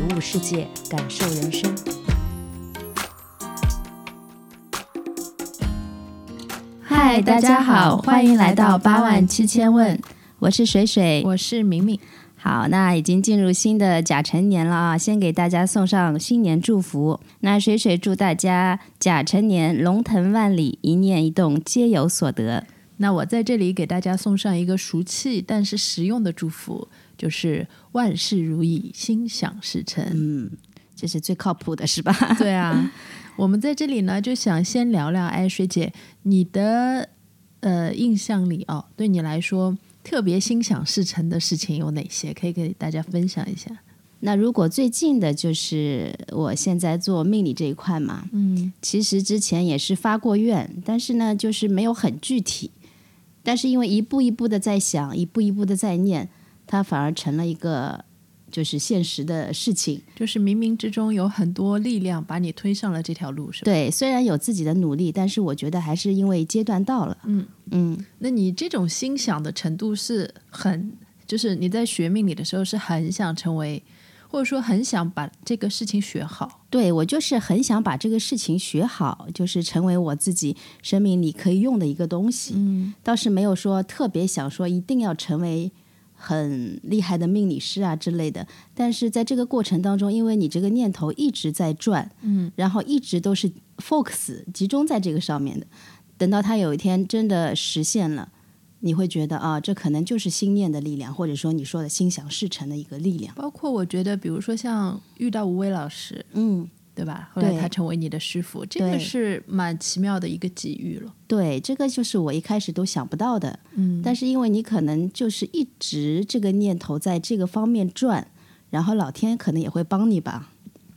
体悟世界，感受人生。嗨，大家好，欢迎来到八万七千问。我是水水，我是明明。好，那已经进入新的甲辰年了啊！先给大家送上新年祝福。那水水祝大家甲辰年龙腾万里，一念一动皆有所得。那我在这里给大家送上一个俗气但是实用的祝福，就是万事如意，心想事成。嗯，这是最靠谱的，是吧？对啊，我们在这里呢，就想先聊聊，哎，水姐，你的呃印象里哦，对你来说。特别心想事成的事情有哪些？可以给大家分享一下。那如果最近的就是我现在做命理这一块嘛，嗯，其实之前也是发过愿，但是呢，就是没有很具体。但是因为一步一步的在想，一步一步的在念，它反而成了一个。就是现实的事情，就是冥冥之中有很多力量把你推上了这条路，是吧？对，虽然有自己的努力，但是我觉得还是因为阶段到了。嗯嗯，那你这种心想的程度是很，就是你在学命理的时候是很想成为，或者说很想把这个事情学好。对我就是很想把这个事情学好，就是成为我自己生命里可以用的一个东西。嗯，倒是没有说特别想说一定要成为。很厉害的命理师啊之类的，但是在这个过程当中，因为你这个念头一直在转，嗯，然后一直都是 focus 集中在这个上面的，等到他有一天真的实现了，你会觉得啊，这可能就是心念的力量，或者说你说的心想事成的一个力量。包括我觉得，比如说像遇到吴伟老师，嗯。对吧？后来他成为你的师傅，这个是蛮奇妙的一个机遇了。对，这个就是我一开始都想不到的。嗯，但是因为你可能就是一直这个念头在这个方面转，然后老天可能也会帮你吧。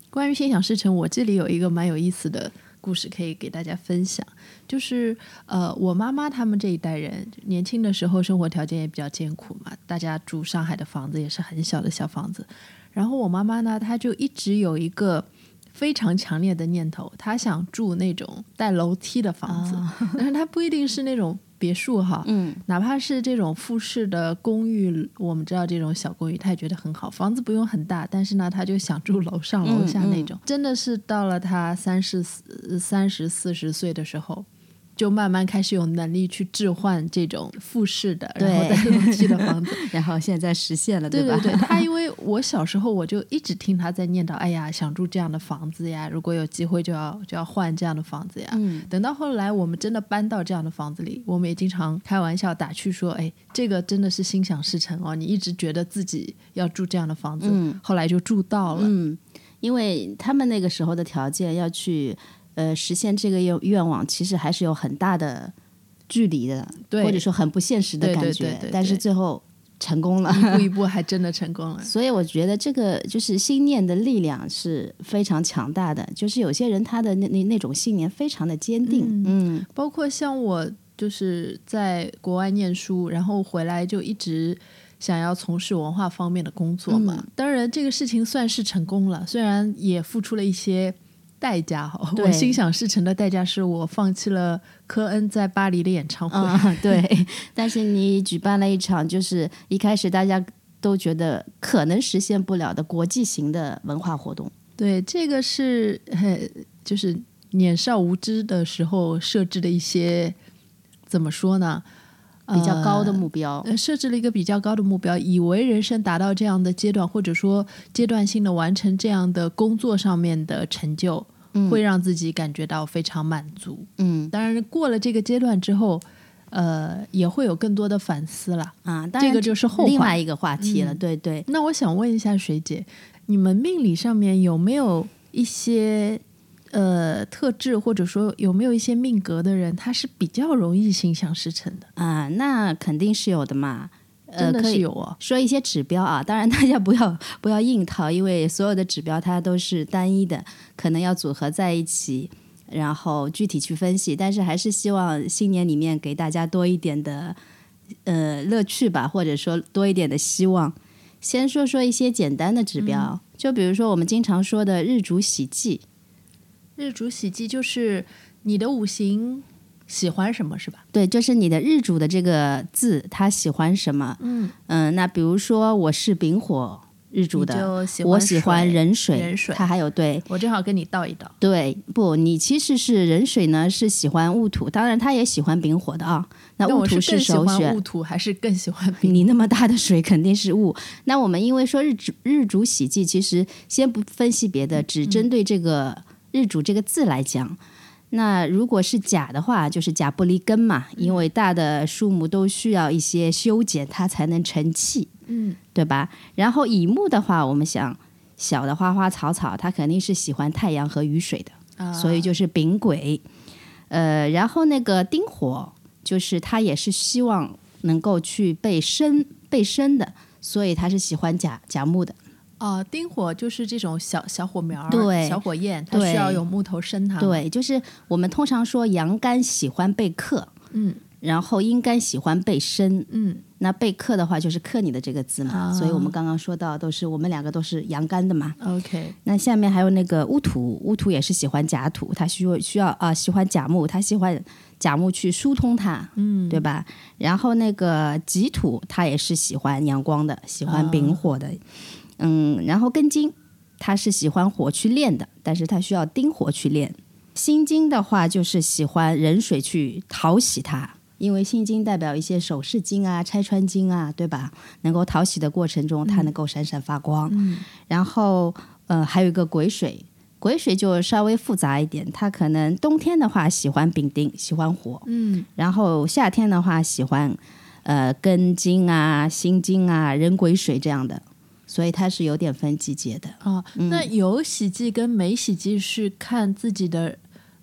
关于心想事成，我这里有一个蛮有意思的故事可以给大家分享，就是呃，我妈妈他们这一代人年轻的时候生活条件也比较艰苦嘛，大家住上海的房子也是很小的小房子，然后我妈妈呢，她就一直有一个。非常强烈的念头，他想住那种带楼梯的房子，但是他不一定是那种别墅哈，嗯，哪怕是这种复式的公寓，我们知道这种小公寓，他也觉得很好。房子不用很大，但是呢，他就想住楼上楼下那种。真的是到了他三十四、三十四十岁的时候。就慢慢开始有能力去置换这种复式的，然后再楼梯的房子，然后现在实现了，对吧？对对对，他因为我小时候我就一直听他在念叨，哎呀，想住这样的房子呀，如果有机会就要就要换这样的房子呀。嗯，等到后来我们真的搬到这样的房子里，我们也经常开玩笑打趣说，哎，这个真的是心想事成哦，你一直觉得自己要住这样的房子，后来就住到了。嗯，因为他们那个时候的条件要去。呃，实现这个愿愿望其实还是有很大的距离的，或者说很不现实的感觉。但是最后成功了，一步一步还真的成功了。所以我觉得这个就是心念的力量是非常强大的。就是有些人他的那那那种信念非常的坚定。嗯，包括像我就是在国外念书，然后回来就一直想要从事文化方面的工作嘛。当然这个事情算是成功了，虽然也付出了一些。代价哈，我心想事成的代价是我放弃了科恩在巴黎的演唱会。对，但是你举办了一场，就是一开始大家都觉得可能实现不了的国际型的文化活动。对，这个是就是年少无知的时候设置的一些怎么说呢？比较高的目标，设置了一个比较高的目标，以为人生达到这样的阶段，或者说阶段性的完成这样的工作上面的成就。会让自己感觉到非常满足。嗯，当然过了这个阶段之后，呃，也会有更多的反思了啊。当然这个就是后另外一个话题了。对对。那我想问一下水姐，你们命理上面有没有一些呃特质，或者说有没有一些命格的人，他是比较容易心想事成的啊？那肯定是有的嘛。呃，可以是有哦。说一些指标啊，当然大家不要不要硬套，因为所有的指标它都是单一的，可能要组合在一起，然后具体去分析。但是还是希望新年里面给大家多一点的呃乐趣吧，或者说多一点的希望。先说说一些简单的指标，就比如说我们经常说的日主喜忌，日主喜忌就是你的五行喜欢什么是吧？对，就是你的日主的这个字，他喜欢什么？嗯嗯，那比如说我是丙火日主的，我喜欢壬水，壬水它还有对我正好跟你倒一倒。对不？你其实是壬水呢，是喜欢戊土，当然他也喜欢丙火的啊。那戊土是更喜欢戊，土，还是更喜欢丙？你那么大的水肯定是戊。那我们因为说日主日主喜忌，其实先不分析别的，只针对这个日主这个字来讲。那如果是甲的话，就是甲不离根嘛，因为大的树木都需要一些修剪，它才能成器。嗯，对吧？然后乙木的话，我们想小的花花草草，它肯定是喜欢太阳和雨水的，啊所以就是丙癸。呃，然后那个丁火，就是它也是希望能够去被生被生的，所以它是喜欢甲甲木的。哦，丁火就是这种小小火苗儿，对小火焰，它需要有木头生它。，对，就是我们通常说阳干喜欢被克，嗯然后阴干喜欢被生。嗯，那被克的话，就是克你的这个字嘛，啊所以我们刚刚说到，都是我们两个都是阳干的嘛。OK，那下面还有那个乌土，乌土也是喜欢甲土，它需要需要啊、喜欢甲木，它喜欢甲木去疏通它，嗯，对吧？然后那个己土，它也是喜欢阳光的，喜欢丙火的，嗯，然后根金，它是喜欢火去炼的，但是它需要丁火去炼。心金的话，就是喜欢壬水去讨喜它。因为心金代表一些首饰金啊、拆穿金啊，对吧？能够讨喜的过程中，它能够闪闪发光。嗯然后呃，还有一个癸水，癸水就稍微复杂一点，它可能冬天的话喜欢丙丁，喜欢火，嗯然后夏天的话喜欢呃庚金啊、辛金啊、壬癸水这样的，所以它是有点分季节的。啊，那有喜忌跟没喜忌是看自己的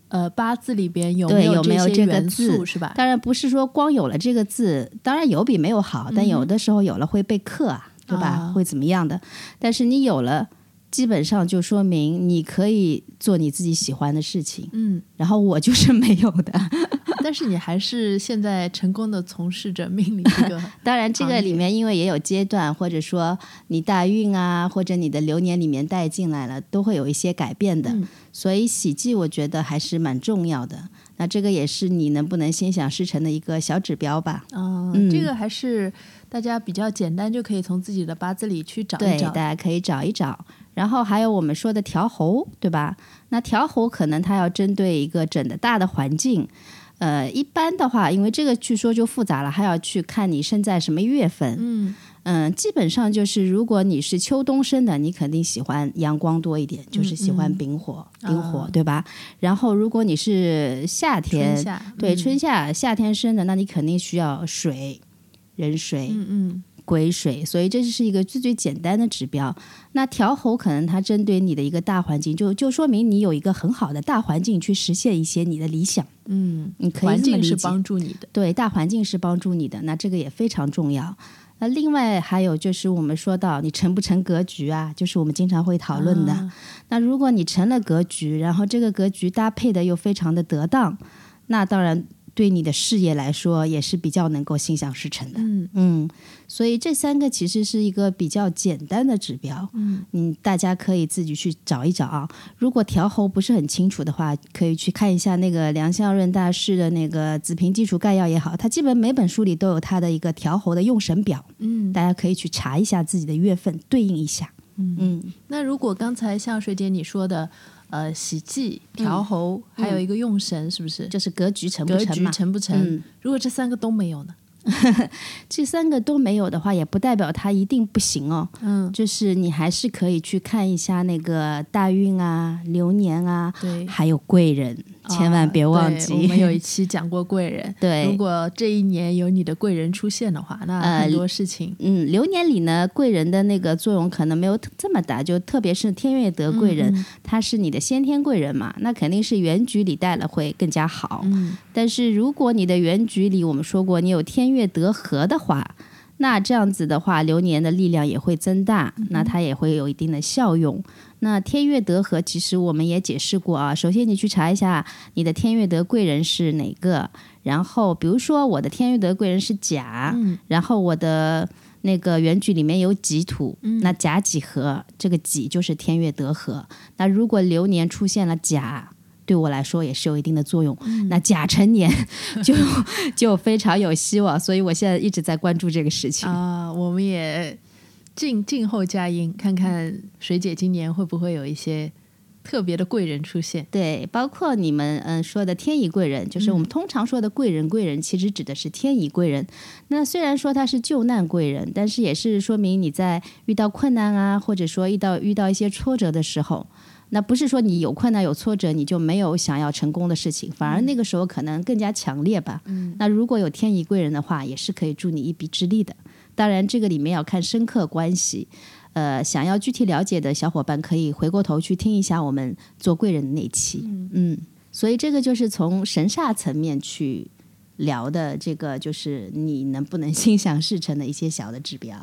呃八字里边有对有有没有这个些元字素是吧？当然不是说光有了这个字，当然有比没有好，但有的时候有了会被克啊，对吧？啊会怎么样的？但是你有了，基本上就说明你可以做你自己喜欢的事情。嗯，然后我就是没有的。但是你还是现在成功的从事着命理这个 当然，这个里面因为也有阶段，或者说你大运啊，或者你的流年里面带进来了，都会有一些改变的。嗯所以喜忌我觉得还是蛮重要的。那这个也是你能不能心想事成的一个小指标吧？啊，嗯这个还是大家比较简单，就可以从自己的八字里去找对，一找大。家可以找一找。然后还有我们说的调侯，对吧？那调侯可能它要针对一个整的大的环境。呃，一般的话，因为这个据说就复杂了，还要去看你生在什么月份。嗯。嗯，基本上就是，如果你是秋冬生的，你肯定喜欢阳光多一点，就是喜欢丙火，丙火、啊。对吧？然后如果你是夏天，春夏对嗯。春夏夏天生的，那你肯定需要水、壬水、嗯嗯癸水，所以这就是一个最最简单的指标。那调候可能它针对你的一个大环境，就就说明你有一个很好的大环境去实现一些你的理想，嗯，你可以环境是这么理解帮助你的。对，大环境是帮助你的，那这个也非常重要。那另外还有就是我们说到你成不成格局啊，就是我们经常会讨论的。啊那如果你成了格局，然后这个格局搭配的又非常的得当，那当然对你的事业来说也是比较能够心想事成的。嗯嗯，所以这三个其实是一个比较简单的指标，嗯你，大家可以自己去找一找啊。如果调候不是很清楚的话，可以去看一下那个梁相润大师的那个子平基础概要也好，他基本每本书里都有他的一个调候的用神表，嗯，大家可以去查一下自己的月份对应一下。嗯那如果刚才像水姐你说的，呃，喜忌、调候，还有一个用神，是不是？就是格局成不格局成嘛？成不成？嗯，如果这三个都没有呢？这三个都没有的话，也不代表它一定不行哦。嗯，就是你还是可以去看一下那个大运啊、流年啊，对，还有贵人，千万别忘啊记。对我们有一 期讲过贵人，对如果这一年有你的贵人出现的话，那呃很多事情，嗯，流年里呢，贵人的那个作用可能没有这么大，就特别是天月得贵人，嗯他是你的先天贵人嘛，那肯定是原局里带了会更加好。嗯但是如果你的原局里，我们说过你有天月得合的话，那这样子的话，流年的力量也会增大，那它也会有一定的效用。那天月德合，其实我们也解释过啊。首先，你去查一下你的天月德贵人是哪个，然后比如说我的天月德贵人是甲，然后我的那个原局里面有己土，那甲己合，这个己就是天月德合。那如果流年出现了甲。对我来说也是有一定的作用。那甲辰年 就就非常有希望，所以我现在一直在关注这个事情啊。我们也静静候佳音，看看水姐今年会不会有一些特别的贵人出现。对，包括你们嗯说的天乙贵人，就是我们通常说的贵人，贵人其实指的是天乙贵人。那虽然说他是救难贵人，但是也是说明你在遇到困难啊，或者说遇到遇到一些挫折的时候。那不是说你有困难有挫折你就没有想要成功的事情，反而那个时候可能更加强烈吧。嗯，那如果有天乙贵人的话，也是可以助你一臂之力的。当然，这个里面要看深刻关系。呃，想要具体了解的小伙伴可以回过头去听一下我们做贵人的那期。嗯，所以这个就是从神煞层面去。聊的这个就是你能不能心想事成的一些小的指标。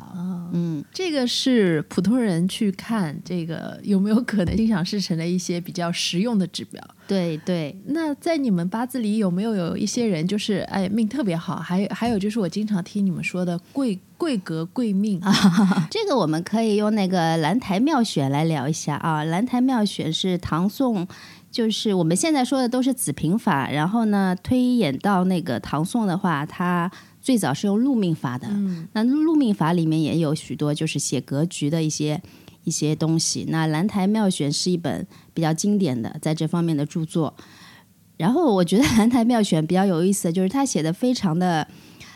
嗯，这个是普通人去看这个有没有可能心想事成的一些比较实用的指标。对对，那在你们八字里有没有有一些人就是哎命特别好？还有还有就是我经常听你们说的贵贵格贵命啊，这个我们可以用那个兰台妙选来聊一下啊。兰台妙选是唐宋。就是我们现在说的都是子平法，然后呢，推演到那个唐宋的话，它最早是用禄命法的。那禄命法里面也有许多就是写格局的一些一些东西。那兰台妙选是一本比较经典的在这方面的著作。然后我觉得兰台妙选比较有意思，就是他写的非常的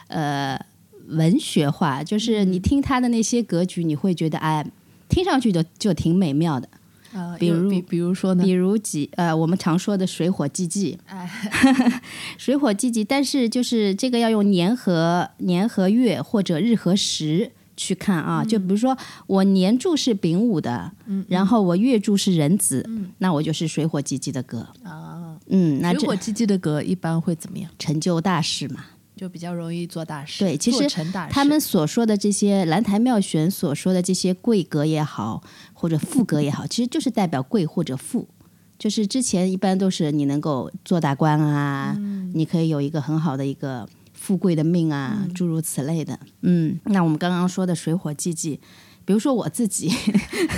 呃文学化，就是你听他的那些格局，你会觉得哎，听上去就就挺美妙的。呃，比如比如说呢？比如几呃，我们常说的水火既济，哎，水火既济，但是就是这个要用年和年和月或者日和时去看啊。就比如说我年柱是丙午的，嗯，然后我月柱是壬子，嗯，那我就是水火既济的格啊。嗯，那水火既济的格一般会怎么样？成就大事嘛。就比较容易做大事。对，其实他们所说的这些兰台妙选所说的这些贵格也好，或者富格也好，其实就是代表贵或者富。就是之前一般都是你能够做大官啊，你可以有一个很好的一个富贵的命啊，诸如此类的。嗯，那我们刚刚说的水火既济，比如说我自己，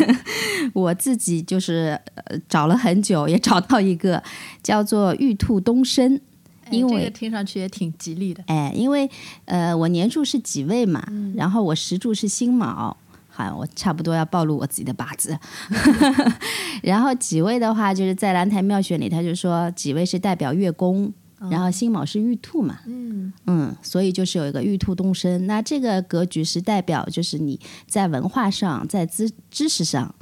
我自己就是找了很久，也找到一个叫做玉兔东升。因为听上去也挺吉利的，哎，因为呃，我年柱是己未嘛，然后我时柱是辛卯，好，我差不多要暴露我自己的八字。然后几位的话，就是在兰台妙选里，他就说几位是代表月宫，然后辛卯是玉兔嘛，嗯嗯，所以就是有一个玉兔东升。那这个格局是代表，就是你在文化上，在知知识上，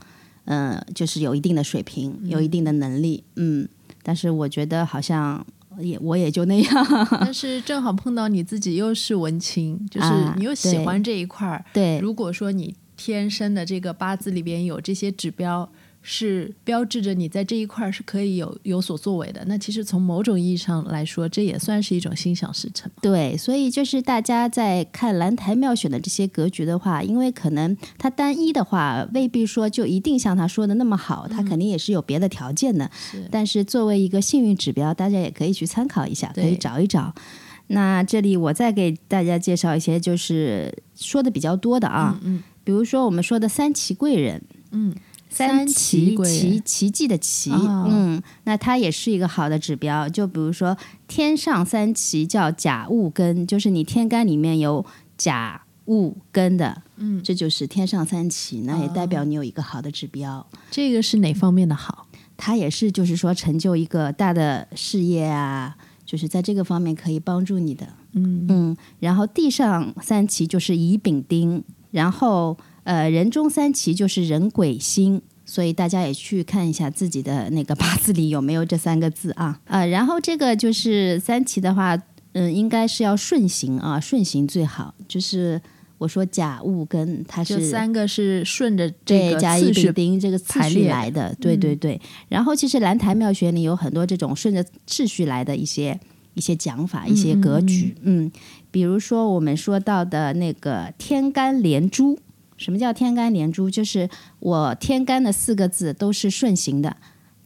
嗯，就是有一定的水平，有一定的能力，嗯，但是我觉得好像。也我也就那样，但是正好碰到你自己又是文青，就是你又喜欢这一块儿。对，如果说你天生的这个八字里边有这些指标。是标志着你在这一块是可以有有所作为的。那其实从某种意义上来说，这也算是一种心想事成。对，所以就是大家在看蓝台妙选的这些格局的话，因为可能它单一的话，未必说就一定像他说的那么好，它肯定也是有别的条件的。但是作为一个幸运指标，大家也可以去参考一下，可以找一找。那这里我再给大家介绍一些，就是说的比较多的啊，嗯，比如说我们说的三奇贵人，嗯。三奇奇奇迹的奇，嗯，那它也是一个好的指标。就比如说天上三奇叫甲戊庚，就是你天干里面有甲戊庚的，嗯，这就是天上三奇，那也代表你有一个好的指标。这个是哪方面的好？它也是就是说成就一个大的事业啊，就是在这个方面可以帮助你的。嗯嗯，然后地上三奇就是乙丙丁，然后。呃，人中三奇就是人鬼星，所以大家也去看一下自己的那个八字里有没有这三个字啊。呃，然后这个就是三奇的话，嗯，应该是要顺行啊，顺行最好。就是我说甲戊庚，它是三个是顺着这个次序丁这个次序来的，对对对。然后其实兰台妙学里有很多这种顺着秩序来的一些一些讲法，一些格局，嗯。比如说我们说到的那个天干连珠，什么叫天干连珠？就是我天干的四个字都是顺行的，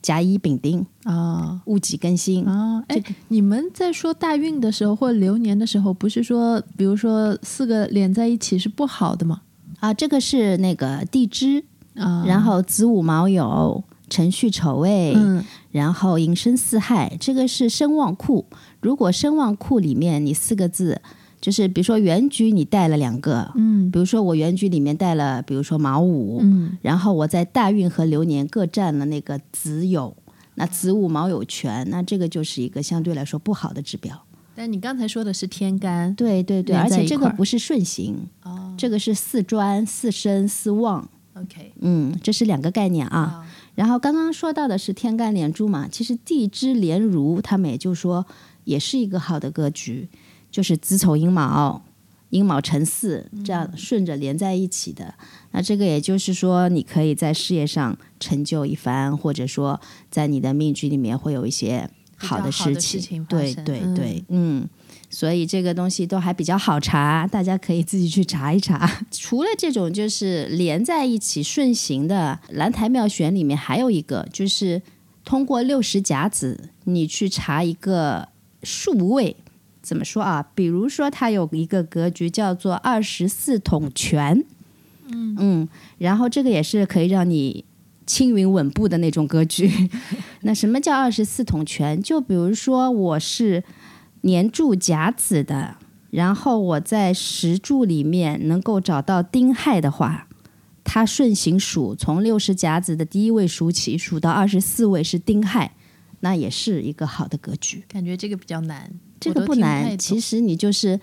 甲乙丙丁啊戊己庚辛。啊！哎，你们在说大运的时候或流年的时候，不是说，比如说四个连在一起是不好的吗？啊，这个是那个地支，啊，然后子午卯酉、辰戌丑未，嗯然后寅申巳亥，这个是声望库。如果声望库里面你四个字，就是比如说原局你带了两个，嗯。比如说我原局里面带了，比如说卯午，嗯。然后我在大运和流年各占了那个子酉，那子午卯酉全，那这个就是一个相对来说不好的指标。但你刚才说的是天干，对对对，而且这个不是顺行，哦。这个是四专、四申、四旺，，OK。嗯，这是两个概念啊。啊，然后刚刚说到的是天干连珠嘛，其实地支连如，他们也就说也是一个好的格局，就是子丑寅卯、寅卯辰巳这样顺着连在一起的。那这个也就是说，你可以在事业上成就一番，或者说在你的命局里面会有一些好的。事情发对对对，嗯。所以这个东西都还比较好查，大家可以自己去查一查。除了这种就是连在一起顺行的蓝台妙选里面，还有一个就是通过六十甲子，你去查一个数位。怎么说啊？比如说，它有一个格局叫做二十四统全，嗯然后这个也是可以让你青云稳步的那种格局。那什么叫二十四统全？就比如说我是年柱甲子的，然后我在时柱里面能够找到丁亥的话，它顺行数从六十甲子的第一位数起，数到二十四位是丁亥，那也是一个好的格局。感觉这个比较难，这个不难，其实实你就是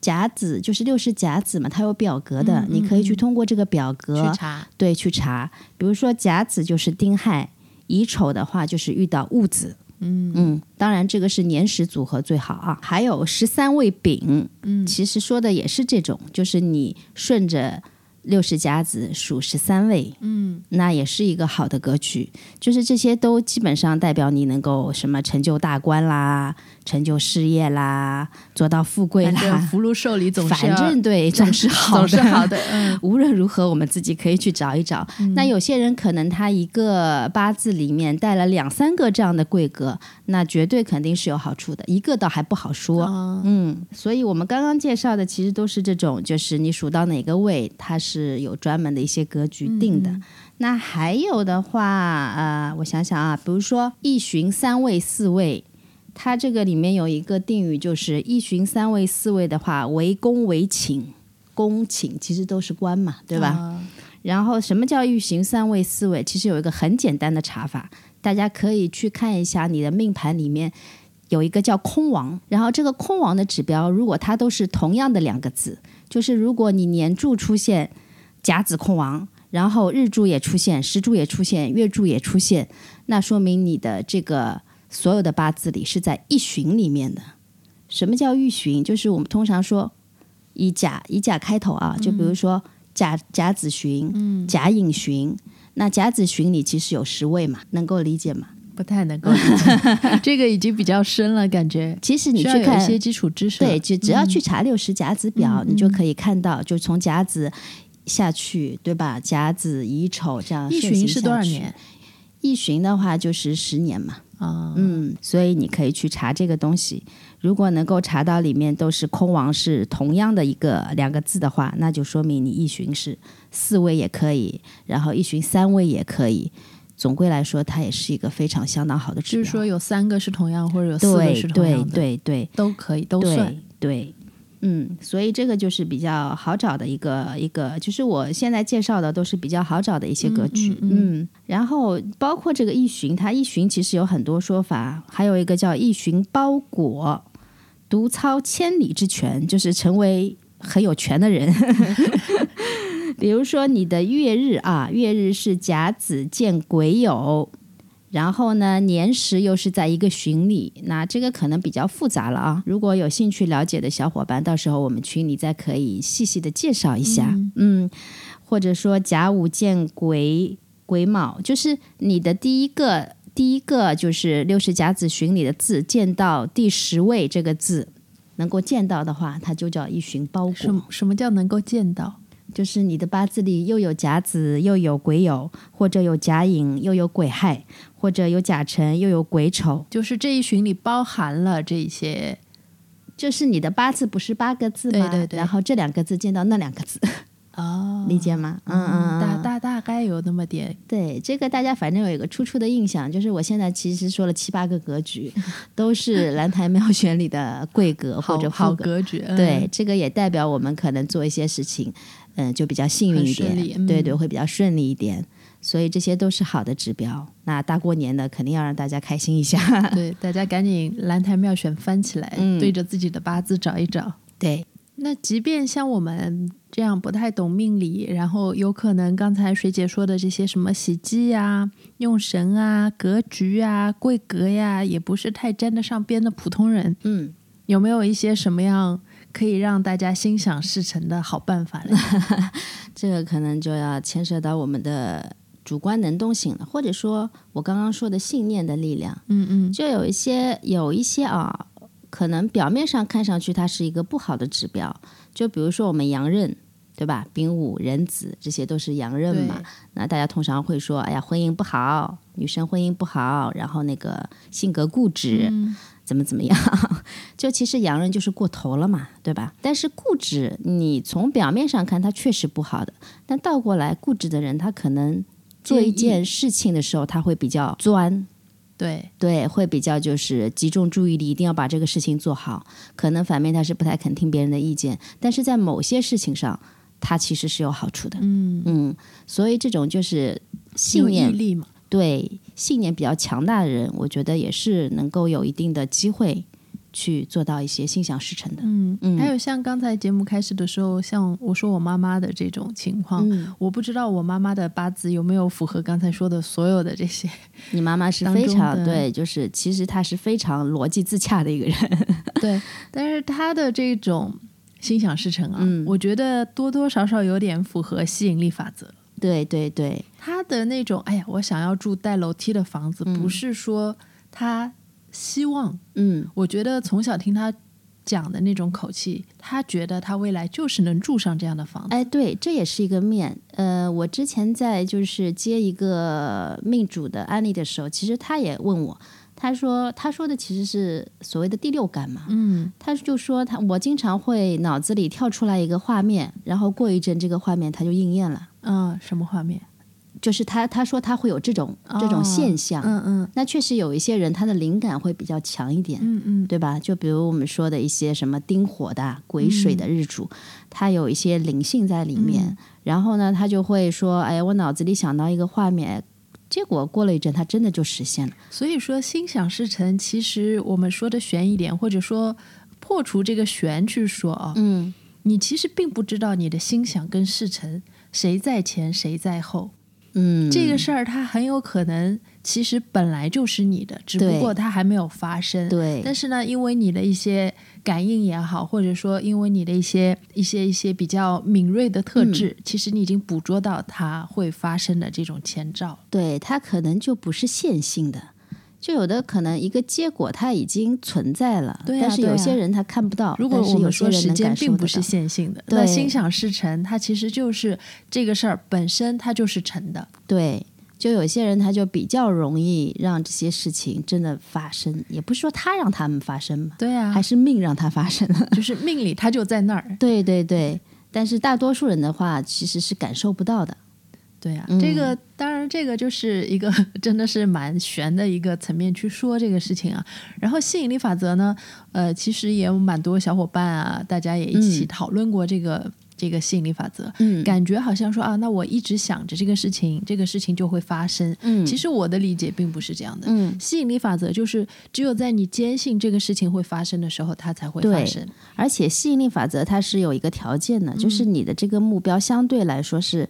甲子，就是六十甲子嘛，它有表格的，嗯嗯你可以去通过这个表格去查对去查。比如说甲子就是丁亥，乙丑的话就是遇到戊子。嗯嗯，当然这个是年时组合最好啊。还有十三位丙，嗯其实说的也是这种，就是你顺着六十甲子数十三位，嗯那也是一个好的格局。就是这些都基本上代表你能够什么成就大官啦，成就事业啦，做到富贵啦。福禄寿礼总是反正对，总是好的，总是好的，嗯 无论如何，我们自己可以去找一找。那有些人可能他一个八字里面带了两三个这样的贵格，那绝对肯定是有好处的。一个倒还不好说，啊嗯，所以我们刚刚介绍的其实都是这种，就是你数到哪个位，它是有专门的一些格局定的。那还有的话，呃，我想想啊，比如说一旬三位四位。它这个里面有一个定语，就是一旬三位四位的话，为公为请，公请其实都是官嘛，对吧？啊然后什么叫欲行三位四位？其实有一个很简单的查法，大家可以去看一下你的命盘里面有一个叫空王，然后这个空王的指标，如果它都是同样的两个字，就是如果你年柱出现甲子空王，然后日柱也出现，时柱也出现，月柱也出现，那说明你的这个所有的八字里是在一旬里面的。什么叫一旬？就是我们通常说以甲以甲开头啊，就比如说甲甲子旬、甲寅旬。那甲子旬里其实有十位嘛，能够理解吗？不太能够理解，这个已经比较深了，感觉其实你需要有去看一些基础知识。对，就只要去查六十甲子表，嗯你就可以看到，就从甲子下去，对吧？甲子乙丑这样一旬是多少年？一旬的话就是十年嘛，啊？嗯，所以你可以去查这个东西。如果能够查到里面都是空王是同样的一个两个字的话，那就说明你一旬是四位也可以，然后一旬三位也可以。总归来说，它也是一个非常相当好的指标。就是说有三个是同样，或者有四个对对是同样的，对对都可以都对算。对，嗯，所以这个就是比较好找的一个一个，就是我现在介绍的都是比较好找的一些格局，嗯嗯然后包括这个一旬，它一旬其实有很多说法，还有一个叫一旬包裹，独操千里之权，就是成为很有权的人。比如说你的月日啊，月日是甲子见癸酉，然后呢年时又是在一个旬里，那这个可能比较复杂了啊。如果有兴趣了解的小伙伴，到时候我们群里再可以细细的介绍一下，嗯或者说甲午见癸癸卯，就是你的第一个第一个就是六十甲子旬里的字，见到第十位这个字。能够见到的话，它就叫一旬包裹什裹。什么叫能够见到？就是你的八字里又有甲子，又有癸酉，或者有甲寅，又有癸亥，或者有甲辰，又有癸丑。就是这一旬里包含了这一些就是你的八字不是八个字吗？对对对然后这两个字见到那两个字，哦理解吗？嗯嗯嗯。大大大概有那么点对这个大家反正有一个初初的印象，就是我现在其实说了七八个格局，都是兰台妙选里的贵格或者好格。格局，嗯对，这个也代表我们可能做一些事情，嗯、就比较幸运一点，对嗯对，会比较顺利一点。所以这些都是好的指标。那大过年的，肯定要让大家开心一下。对，大家赶紧兰台妙选翻起来，嗯对着自己的八字找一找。对，那即便像我们这样不太懂命理，然后有可能刚才水姐说的这些什么喜忌啊、用神啊、格局啊、贵格呀，也不是太沾得上边的普通人，嗯，有没有一些什么样可以让大家心想事成的好办法嘞？这个可能就要牵涉到我们的主观能动性了，或者说我刚刚说的信念的力量。嗯嗯，就有一些有一些啊，可能表面上看上去它是一个不好的指标，就比如说我们阳刃，对吧？丙午、壬子这些都是阳刃嘛。那大家通常会说，哎呀，婚姻不好，女生婚姻不好，然后那个性格固执，怎么怎么样？就其实洋人就是过头了嘛，对吧？但是固执，你从表面上看，他确实不好的，但倒过来，固执的人他可能做一件事情的时候，他会比较钻，对，对，会比较就是集中注意力，一定要把这个事情做好。可能反面他是不太肯听别人的意见，但是在某些事情上，他其实是有好处的。嗯，嗯，所以这种就是信念力嘛，对信念比较强大的人，我觉得也是能够有一定的机会去做到一些心想事成的。嗯嗯还有像刚才节目开始的时候，像我说我妈妈的这种情况，嗯，我不知道我妈妈的八字有没有符合刚才说的所有的这些。你妈妈是非常对，就是其实她是非常逻辑自洽的一个人。对，但是她的这种心想事成啊，嗯我觉得多多少少有点符合吸引力法则。对对对，他的那种，哎呀，我想要住带楼梯的房子，不是说他希望，嗯我觉得从小听他讲的那种口气，他觉得他未来就是能住上这样的房子。哎，对，这也是一个面。呃，我之前在就是接一个命主的案例的时候，其实他也问我，他说他说的其实是所谓的第六感嘛。嗯他就说他我经常会脑子里跳出来一个画面，然后过一阵这个画面他就应验了。嗯，什么画面？就是他他说他会有这种、这种现象。嗯嗯那确实有一些人他的灵感会比较强一点。嗯嗯，对吧？就比如我们说的一些什么丁火的、癸水的日主，他有一些灵性在里面。然后呢，他就会说：“哎呀，我脑子里想到一个画面，结果过了一阵，他真的就实现了。所以说心想事成，其实我们说的悬一点，或者说破除这个悬去说啊，嗯，你其实并不知道你的心想跟事成谁在前谁在后。嗯，这个事儿它很有可能其实本来就是你的，只不过它还没有发生。对，但是呢，因为你的一些感应也好，或者说因为你的一些一些一些比较敏锐的特质，其实你已经捕捉到它会发生的这种前兆。对它可能就不是线性的，就有的可能一个结果它已经存在了，对啊但是有些人他看不到，如果我们说时些人能感受间并不是线性的，对那心想事成，它其实就是这个事儿本身它就是成的。对。就有些人他就比较容易让这些事情真的发生，也不是说他让他们发生嘛，对啊还是命让他发生了。就是命里他就在那儿。对对对，但是大多数人的话其实是感受不到的。对啊，嗯这个当然这个就是一个 真的是蛮悬的一个层面去说这个事情啊。然后吸引力法则呢，呃，其实也有蛮多小伙伴啊，大家也一起嗯讨论过这个、这个吸引力法则。嗯感觉好像说啊，那我一直想着这个事情，这个事情就会发生。嗯其实我的理解并不是这样的。嗯，吸引力法则就是只有在你坚信这个事情会发生的时候，它才会发生。而且吸引力法则它是有一个条件的，嗯就是你的这个目标相对来说是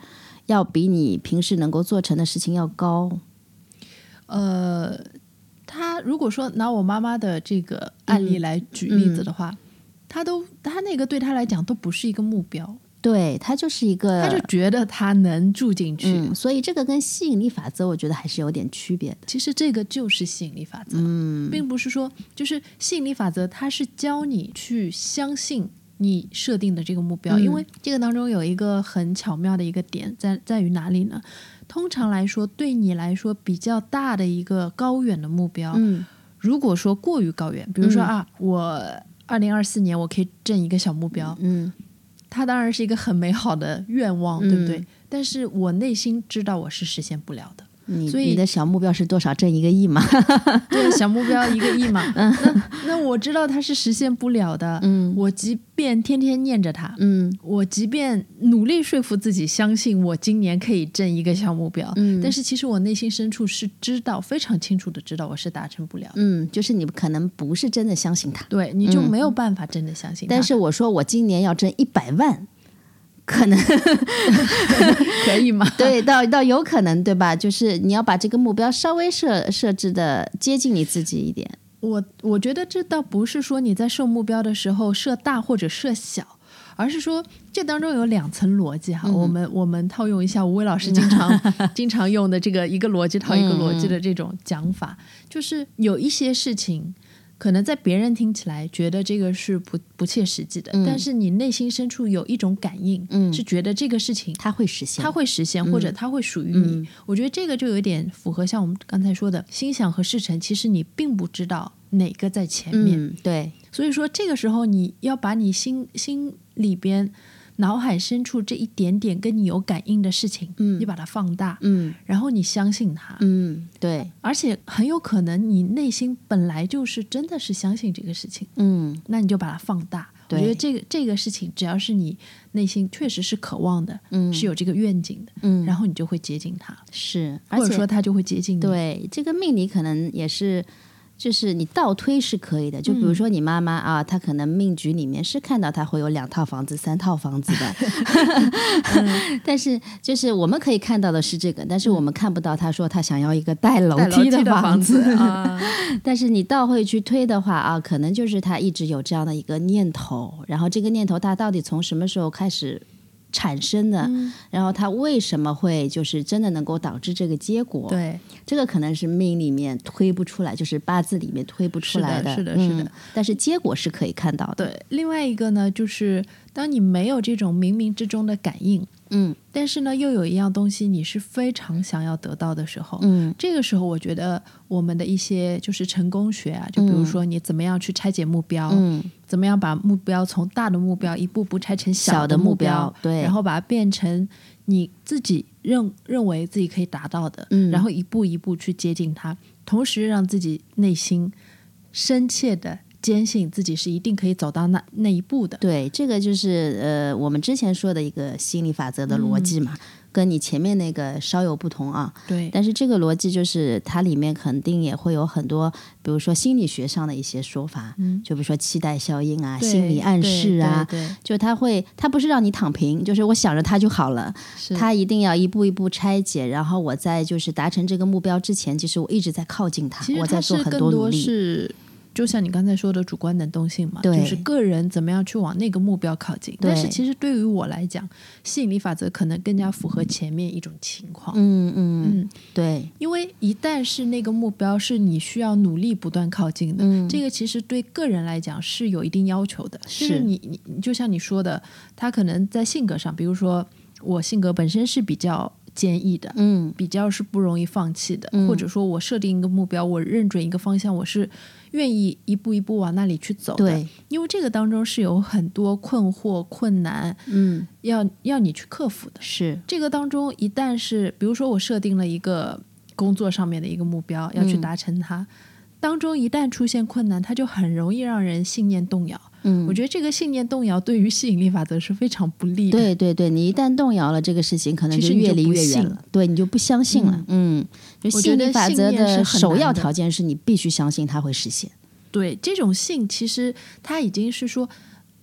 要比你平时能够做成的事情要高。呃，他如果说拿我妈妈的这个案例来举例子的话，他都他那个对他来讲都不是一个目标，对，他就是一个，他就觉得他能住进去。嗯，所以这个跟吸引力法则，我觉得还是有点区别的。其实这个就是吸引力法则，嗯，并不是说就是吸引力法则，它是教你去相信你设定的这个目标，因为这个当中有一个很巧妙的一个点在在于哪里呢？通常来说，对你来说比较大的一个高远的目标，嗯如果说过于高远，比如说啊，我二零二四年我可以挣一个小目标，嗯它当然是一个很美好的愿望，对不对？但是我内心知道我是实现不了的。你所以你的小目标是多少？挣一个亿嘛？对，小目标一个亿嘛，那那我知道它是实现不了的。嗯我即便天天念着它，嗯我即便努力说服自己相信我今年可以挣一个小目标，嗯但是其实我内心深处是知道，非常清楚的知道我是达成不了的。嗯，就是你可能不是真的相信它，对，你就没有办法真的相信它。但是我说我今年要挣一百万，可能 可以吗？对，倒倒有可能，对吧？就是你要把这个目标稍微设设置的接近你自己一点。我我觉得这倒不是说你在设目标的时候设大或者设小，而是说这当中有两层逻辑哈。我们我们套用一下吴伟老师经常 经常用的这个一个逻辑套一个逻辑的这种讲法，就是有一些事情。可能在别人听起来觉得这个是不不切实际的，但是你内心深处有一种感应，嗯。是觉得这个事情它会实现，它会实现，或者它会属于你。我觉得这个就有点符合像我们刚才说的心想和事成，其实你并不知道哪个在前面，嗯，对，所以说这个时候你要把你心心里边、脑海深处这一点点跟你有感应的事情，嗯你把它放大，嗯然后你相信它。嗯，对，而且很有可能你内心本来就是真的是相信这个事情，嗯那你就把它放大。我觉得这个这个事情，只要是你内心确实是渴望的，嗯是有这个愿景的，嗯，然后你就会接近它，是，而且或者说它就会接近你。对这个命理可能也是。就是你倒推是可以的，就比如说你妈妈啊，她可能命局里面是看到她会有两套房子、三套房子的，但是就是我们可以看到的是这个，但是我们看不到她说她想要一个带楼梯的的房子子啊，但是你倒会去推的话啊，可能就是她一直有这样的一个念头，然后这个念头她到底从什么时候开始产生的，嗯然后它为什么会就是真的能够导致这个结果？，对，这个可能是命里面推不出来，就是八字里面推不出来是的是的是的嗯但是结果是可以看到的。对。另外一个呢，就是当你没有这种冥冥之中的感应，嗯。但是呢，又有一样东西你是非常想要得到的时候，嗯。这个时候我觉得我们的一些就是成功学啊，就比如说你怎么样去拆解目标，嗯，怎么样把目标从大的目标一步步拆成小的目目标对。然后把它变成你自己认认为自己可以达到的，嗯。然后一步一步去接近它，同时让自己内心深切的坚信自己是一定可以走到那那一步的。对，这个就是呃我们之前说的一个心理法则的逻辑嘛，跟你前面那个稍有不同啊。对，但是这个逻辑就是它里面肯定也会有很多，比如说心理学上的一些说法，嗯就比如说期待效应啊、心理暗示啊，就它会，它不是让你躺平，就是我想着它就好了，是它一定要一步一步拆解，然后我在就是达成这个目标之前，其实我一直在靠近它我在做很多多努力。是，就像你刚才说的主观能动性嘛，就是个人怎么样去往那个目标靠近。但是其实对于我来讲，吸引力法则可能更加符合前面一种情况。嗯嗯，嗯，对，因为一旦是那个目标是你需要努力不断靠近的，嗯这个其实对个人来讲是有一定要求的。就是是你你你就像你说的，他可能在性格上，比如说我性格本身是比较坚毅的，嗯比较是不容易放弃的，嗯或者说我设定一个目标，我认准一个方向，我是愿意一步一步往那里去走的。对，因为这个当中是有很多困惑、困难嗯要要你去克服的。是，这个当中一旦是，比如说我设定了一个工作上面的一个目标，要去嗯达成它，当中一旦出现困难，它就很容易让人信念动摇。嗯我觉得这个信念动摇对于吸引力法则是非常不利的。对对对，你一旦动摇了这个事情，可能就不信离越远了。对，你就不相信了。嗯，就吸引力法则的首要条件是你必须相信它会实现。对，这种信其实它已经是说，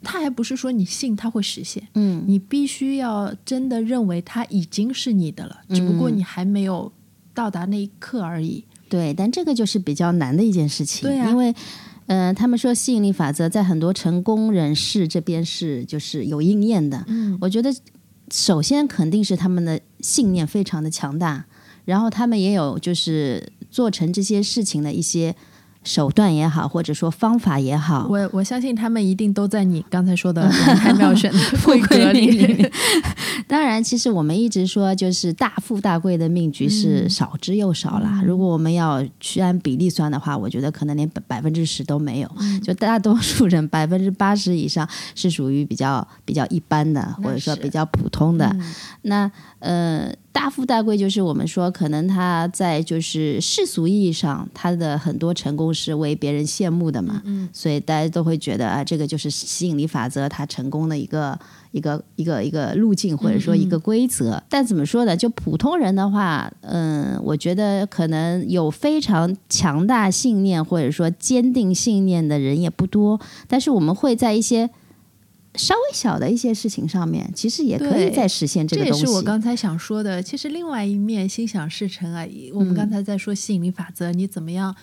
它还不是说你信它会实现，嗯你必须要真的认为它已经是你的了，只不过嗯你还没有到达那一刻而已。对，但这个就是比较难的一件事情，对啊因为。嗯，他们说吸引力法则在很多成功人士这边是就是有应验的。嗯，我觉得首先肯定是他们的信念非常的强大，然后他们也有就是做成这些事情的一些。手段也好，或者说方法也好，我我相信他们一定都在你刚才说的 海妙选的规格里。当然，其实我们一直说，就是大富大贵的命局是少之又少啦。如果我们要去按比例算的话，我觉得可能连百分之十都没有。就大多数人百分之八十以上是属于比较比较一般的，或者说比较普通的。那呃。大富大贵就是我们说，可能他在就是世俗意义上，他的很多成功是为别人羡慕的嘛，嗯，所以大家都会觉得啊，这个就是吸引力法则，他成功的一个一个一个一个路径或者说一个规则。但怎么说呢？就普通人的话，嗯，我觉得可能有非常强大信念或者说坚定信念的人也不多，但是我们会在一些。稍微小的一些事情上面，其实也可以再实现这个东西。这也是我刚才想说的。其实另外一面，心想事成啊。我们刚才在说吸引力法则，你怎么样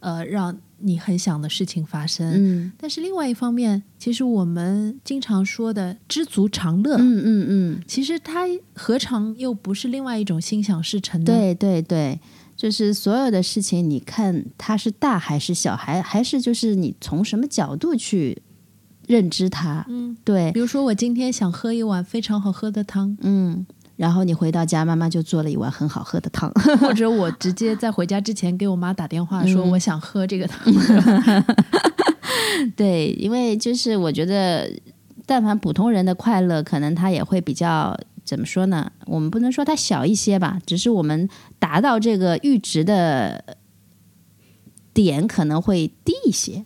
呃让你很想的事情发生？嗯。但是另外一方面，其实我们经常说的知足常乐，嗯嗯嗯，其实它何尝又不是另外一种心想事成呢？对对对，就是所有的事情，你看它是大还是小，还还是就是你从什么角度去。认知它，嗯，对。比如说，我今天想喝一碗非常好喝的汤，嗯，然后你回到家，妈妈就做了一碗很好喝的汤，或者我直接在回家之前给我妈打电话说我想喝这个汤。对，因为就是我觉得，但凡普通人的快乐，可能他也会比较怎么说呢？我们不能说它小一些吧，只是我们达到这个阈值的点可能会低一些。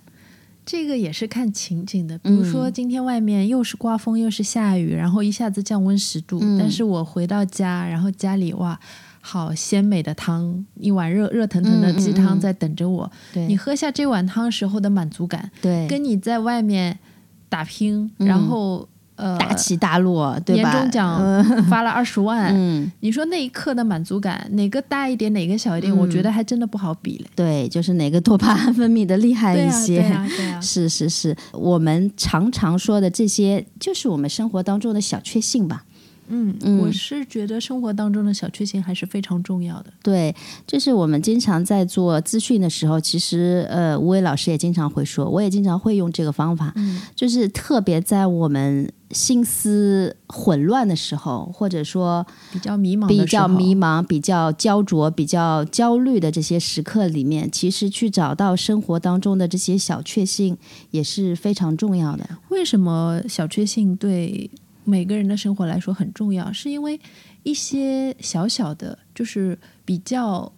这个也是看情景的，比如说今天外面又是刮风又是下雨，然后一下子降温十度，但是我回到家，然后家里哇，好鲜美的汤，一碗热热腾腾的鸡汤在等着我。你喝下这碗汤时候的满足感，对，跟你在外面打拼，然后。呃，大起大落，对吧？年终奖发了二十万，嗯，你说那一刻的满足感，哪个大一点，哪个小一点？我觉得还真的不好比嘞。对，就是哪个多巴胺分泌的厉害一些？对啊，对啊，是是是，我们常常说的这些，就是我们生活当中的小确幸吧。嗯，我是觉得生活当中的小确幸还是非常重要的。对，就是我们经常在做资讯的时候，其实呃，吴伟老师也经常会说，我也经常会用这个方法，就是特别在我们心思混乱的时候，或者说比较迷茫、比较迷茫、比较焦灼、比较焦虑的这些时刻里面，其实去找到生活当中的这些小确幸也是非常重要的。为什么小确幸对？每个人的生活来说很重要，是因为一些小小的，就是比较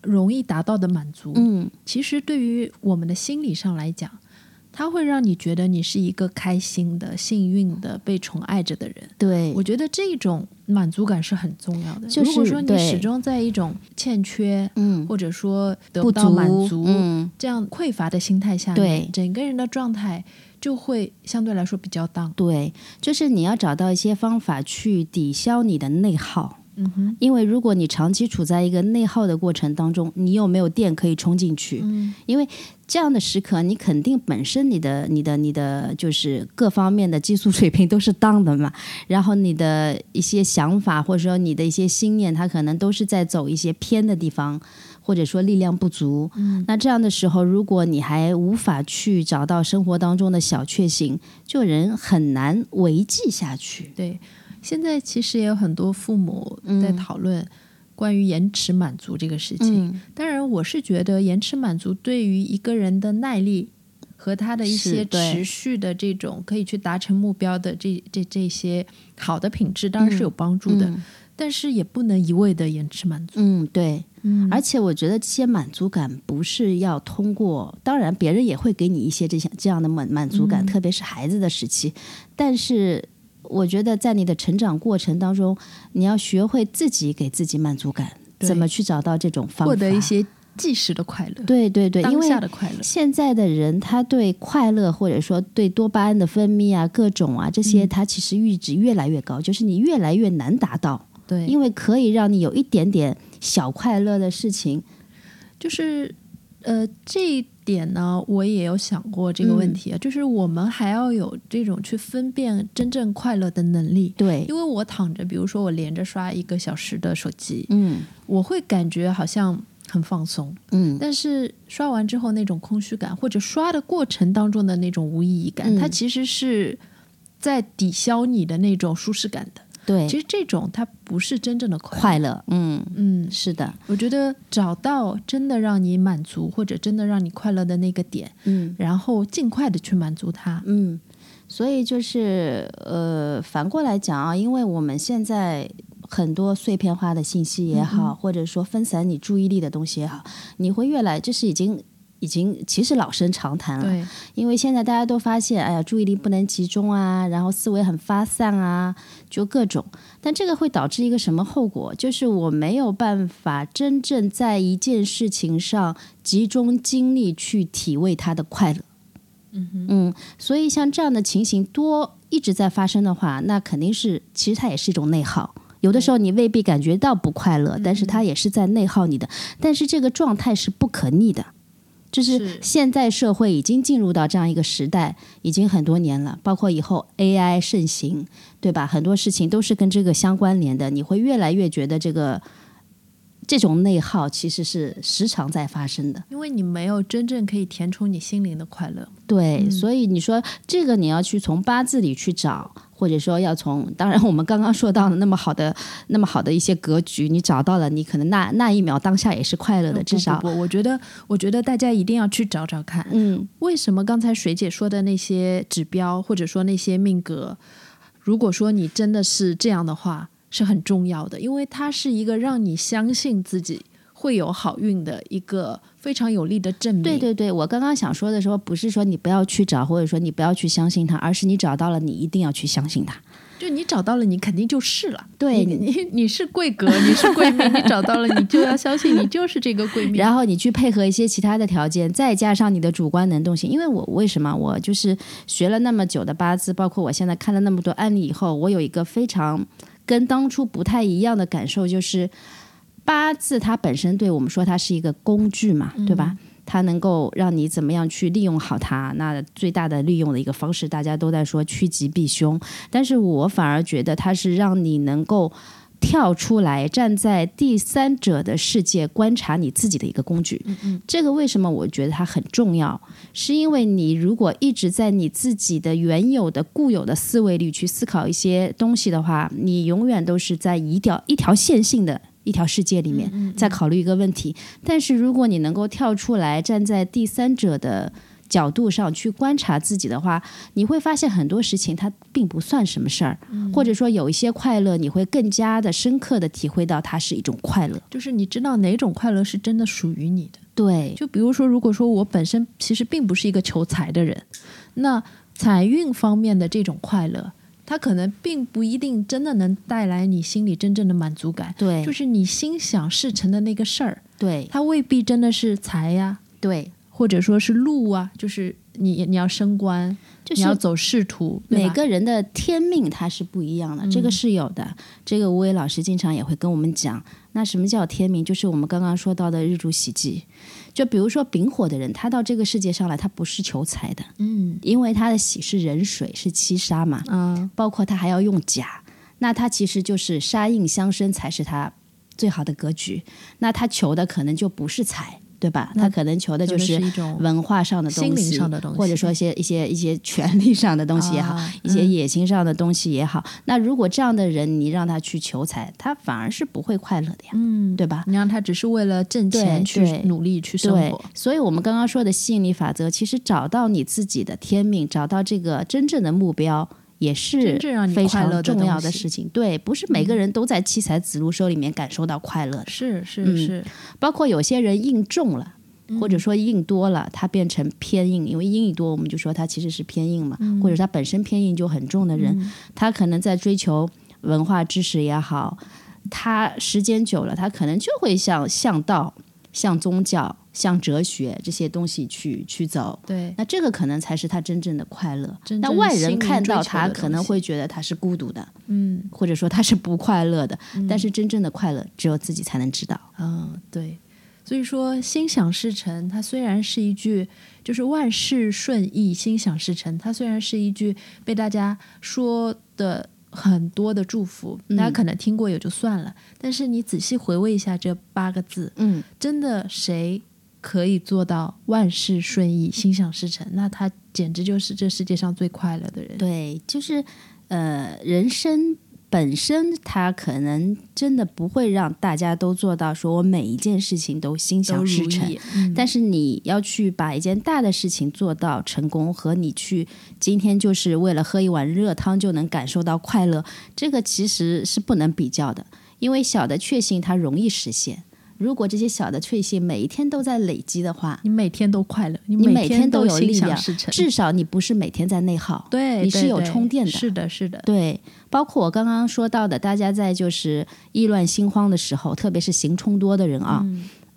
容易达到的满足。嗯，其实对于我们的心理上来讲，它会让你觉得你是一个开心的、幸运的、被宠爱着的人。对，我觉得这种满足感是很重要的。如果说你始终在一种欠缺，嗯，或者说得不到满足，嗯，这样匮乏的心态下面，整个人的状态。就会相对来说比较当对，就是你要找到一些方法去抵消你的内耗。嗯哼，因为如果你长期处在一个内耗的过程当中，你又没有电可以充进去？嗯，因为这样的时刻，你肯定本身你的、你的、你的就是各方面的激素水平都是当的嘛。然后你的一些想法或者说你的一些心念，它可能都是在走一些偏的地方。或者说力量不足，嗯，那这样的时候，如果你还无法去找到生活当中的小确幸，就人很难维系下去。对，现在其实也有很多父母在讨论关于延迟满足这个事情。当然，我是觉得延迟满足对于一个人的耐力和他的一些持续的这种可以去达成目标的这这这些好的品质，当然是有帮助的。但是也不能一味的延迟满足。嗯，对。嗯，而且我觉得这些满足感不是要通过，当然别人也会给你一些这些这样的满满足感，特别是孩子的时期。但是我觉得在你的成长过程当中，你要学会自己给自己满足感，怎么去找到这种方法，获得一些即时的快乐。对对对，当下的快乐。现在的人他对快乐或者说对多巴胺的分泌啊，各种啊这些，他其实阈值越来越高，就是你越来越难达到。对，因为可以让你有一点点小快乐的事情，就是呃，这一点呢，我也有想过这个问题啊，就是我们还要有这种去分辨真正快乐的能力。对，因为我躺着，比如说我连着刷一个小时的手机，嗯。我会感觉好像很放松，嗯。但是刷完之后那种空虚感，或者刷的过程当中的那种无意义感，嗯。它其实是在抵消你的那种舒适感的。对，其实这种它不是真正的快乐。快乐，嗯，嗯，是的，我觉得找到真的让你满足或者真的让你快乐的那个点，嗯。然后尽快的去满足它。嗯，所以就是呃，反过来讲啊，因为我们现在很多碎片化的信息也好，或者说分散你注意力的东西也好，你会越来，就是已经已经其实老生常谈了。对，因为现在大家都发现，哎呀，注意力不能集中啊，然后思维很发散啊，就各种。但这个会导致一个什么后果？就是我没有办法真正在一件事情上集中精力去体味它的快乐。嗯所以像这样的情形多一直在发生的话，那肯定是其实它也是一种内耗。有的时候你未必感觉到不快乐，但是它也是在内耗你的。但是这个状态是不可逆的，就是是现在社会已经进入到这样一个时代，已经很多年了。包括以后 AI 盛行，对吧？很多事情都是跟这个相关联的。你会越来越觉得这个这种内耗其实是时常在发生的。因为你没有真正可以填充你心灵的快乐。对，所以你说这个你要去从八字里去找，或者说要从，当然我们刚刚说到的那么好的、那么好的一些格局，你找到了，你可能那那一秒当下也是快乐的，至少不不不，我觉得，我觉得大家一定要去找找看，嗯为什么刚才水姐说的那些指标，或者说那些命格，如果说你真的是这样的话，是很重要的，因为它是一个让你相信自己会有好运的一个非常有力的证明。对对对，我刚刚想说的时候，不是说你不要去找，或者说你不要去相信它，而是你找到了，你一定要去相信它。就你找到了，你肯定就是了。对你你你是贵格，你是贵命，你找到了，你就要相信你就是这个贵命。然后你去配合一些其他的条件，再加上你的主观能动性。因为我为什么我就是学了那么久的八字，包括我现在看了那么多案例以后，我有一个非常跟当初不太一样的感受，就是八字它本身对我们说它是一个工具嘛，对吧？它能够让你怎么样去利用好它？那最大的利用的一个方式，大家都在说趋吉避凶，但是我反而觉得它是让你能够跳出来，站在第三者的世界观察你自己的一个工具。这个为什么我觉得它很重要？是因为你如果一直在你自己的原有的固有的思维里去思考一些东西的话，你永远都是在一条一条线性的。一条世界里面，在考虑一个问题，但是如果你能够跳出来，站在第三者的角度上去观察自己的话，你会发现很多事情它并不算什么事儿，或者说有一些快乐，你会更加的深刻的体会到它是一种快乐。就是你知道哪种快乐是真的属于你的。对，就比如说，如果说我本身其实并不是一个求财的人，那财运方面的这种快乐，它可能并不一定真的能带来你心里真正的满足感。对，就是你心想事成的那个事儿，对，它未必真的是财呀，对，或者说是路啊，就是你你要升官，就是你要走仕途，每个人的天命它是不一样的，这个是有的。这个吴伟老师经常也会跟我们讲，那什么叫天命？就是我们刚刚说到的日主喜忌。就比如说丙火的人，他到这个世界上来，他不是求财的，嗯因为他的喜是壬水，是七杀嘛，啊包括他还要用甲，那他其实就是杀印相生才是他最好的格局。那他求的可能就不是财，对吧？他可能求的就是是一种文化上的东心西，灵上的东西或者说一些一些一些权利上的东西也好，啊一些野心上的东西也好。那如果这样的人，你让他去求财，他反而是不会快乐的呀，嗯，对吧？你让他只是为了挣钱去努力去生对活，，所以我们刚刚说的吸引力法则，其实找到你自己的天命，找到这个真正的目标，也是非常重要的事情。对，不是每个人都在七彩子路收里面感受到快乐的，是是嗯是，包括有些人印重了。或者说印多了，它变成偏印，因为印一多，我们就说它其实是偏印嘛，或者他本身偏印就很重的人，他可能在追求文化知识也好，他时间久了，他可能就会像向道、向宗教、向哲学这些东西去去走。对，那这个可能才是他真正的快乐。那外人看到他，可能会觉得他是孤独的，嗯或者说他是不快乐的。但是真正的快乐，只有自己才能知道。嗯，对，所以说，心想事成，它虽然是一句，就是万事顺意，心想事成，它虽然是一句被大家说的很多的祝福，大家可能听过也就算了。但是你仔细回味一下这八个字，嗯，真的谁可以做到万事顺意、心想事成？那他简直就是这世界上最快乐的人。对，就是呃，人生。本身它可能真的不会让大家都做到，说我每一件事情都心想事成。但是你要去把一件大的事情做到成功，和你去今天就是为了喝一碗热汤就能感受到快乐，这个其实是不能比较的。因为小的确幸它容易实现。如果这些小的确幸每一天都在累积的话，你每天都快乐，你每天都有力量，至少你不是每天在内耗，对，你是有充电的。是的，是的，对。包括我刚刚说到的，大家在就是意乱心慌的时候，特别是行冲多的人啊。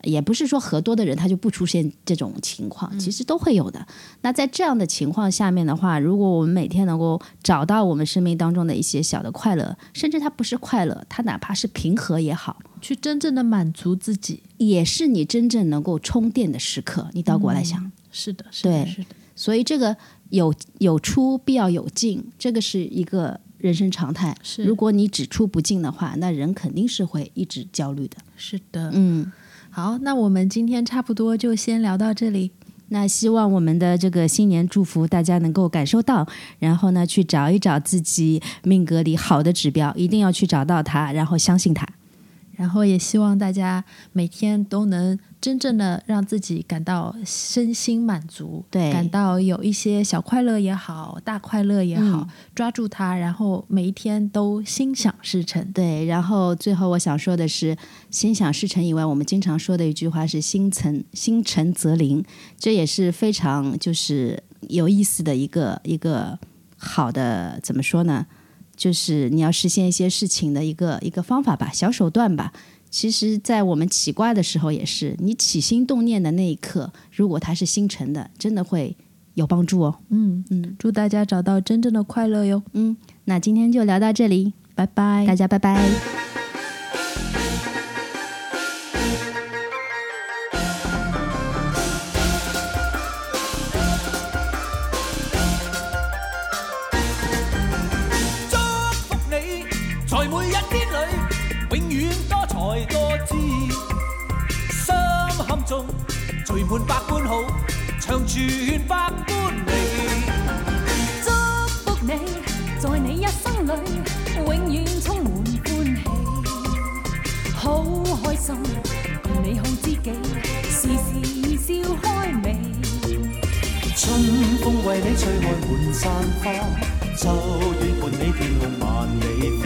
也不是说和多的人他就不出现这种情况，其实都会有的。那在这样的情况下面的话，如果我们每天能够找到我们生命当中的一些小的快乐，甚至它不是快乐，它哪怕是平和也好，去真正的满足自己，也是你真正能够充电的时刻。你倒过来想，是的，是的，是的。所以这个有有出必要有进，这个是一个人生常态。是，如果你只出不进的话，那人肯定是会一直焦虑的。是的，嗯。好，那我们今天差不多就先聊到这里。那希望我们的这个新年祝福大家能够感受到，然后呢，去找一找自己命格里好的指标，一定要去找到它，然后相信它。然后也希望大家每天都能真正的让自己感到身心满足，对，感到有一些小快乐也好，大快乐也好，抓住它，然后每一天都心想事成。对，然后最后我想说的是，心想事成以外，我们经常说的一句话是“心诚心诚则灵”，这也是非常就是有意思的一个一个好的怎么说呢？就是你要实现一些事情的一个一个方法吧，小手段吧。其实，在我们起卦的时候也是，你起心动念的那一刻，如果它是星辰的，真的会有帮助哦。嗯嗯，祝大家找到真正的快乐哟。嗯，那今天就聊到这里，拜拜，大家拜拜。百般好，长存百般美。祝福你，在你一生里，永远充满欢喜。好开心，共你好知己，时时笑开眉。春风为你吹开满山花，秋月伴你天空万里飞。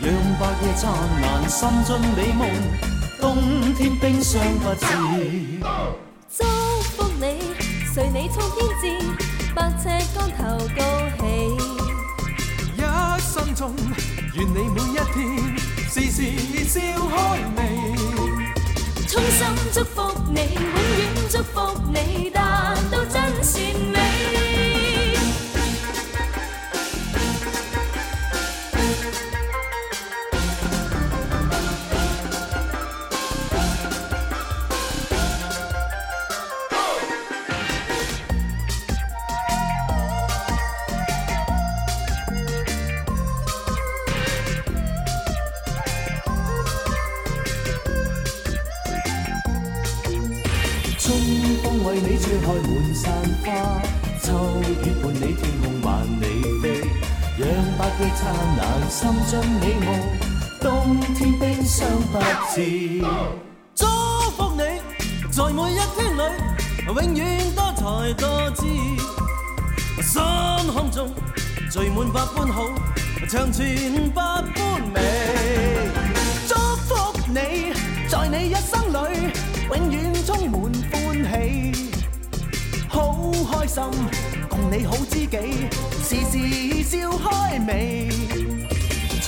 让白夜灿烂，心中美梦，冬天冰霜不至。祝福你随你冲天志，百尺竿头高起。一生中，愿你每一天时时笑开眉。衷心祝福你，永远祝福你，达到真善美。祝福你，在每一天里，永远多才多姿。心胸中聚满百般好，长存百般美。祝福你，在你一生里，永远充满欢喜。好开心，共你好知己，时时笑开眉。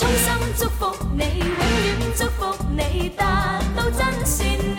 衷心祝福你，永远祝福你达到真善美。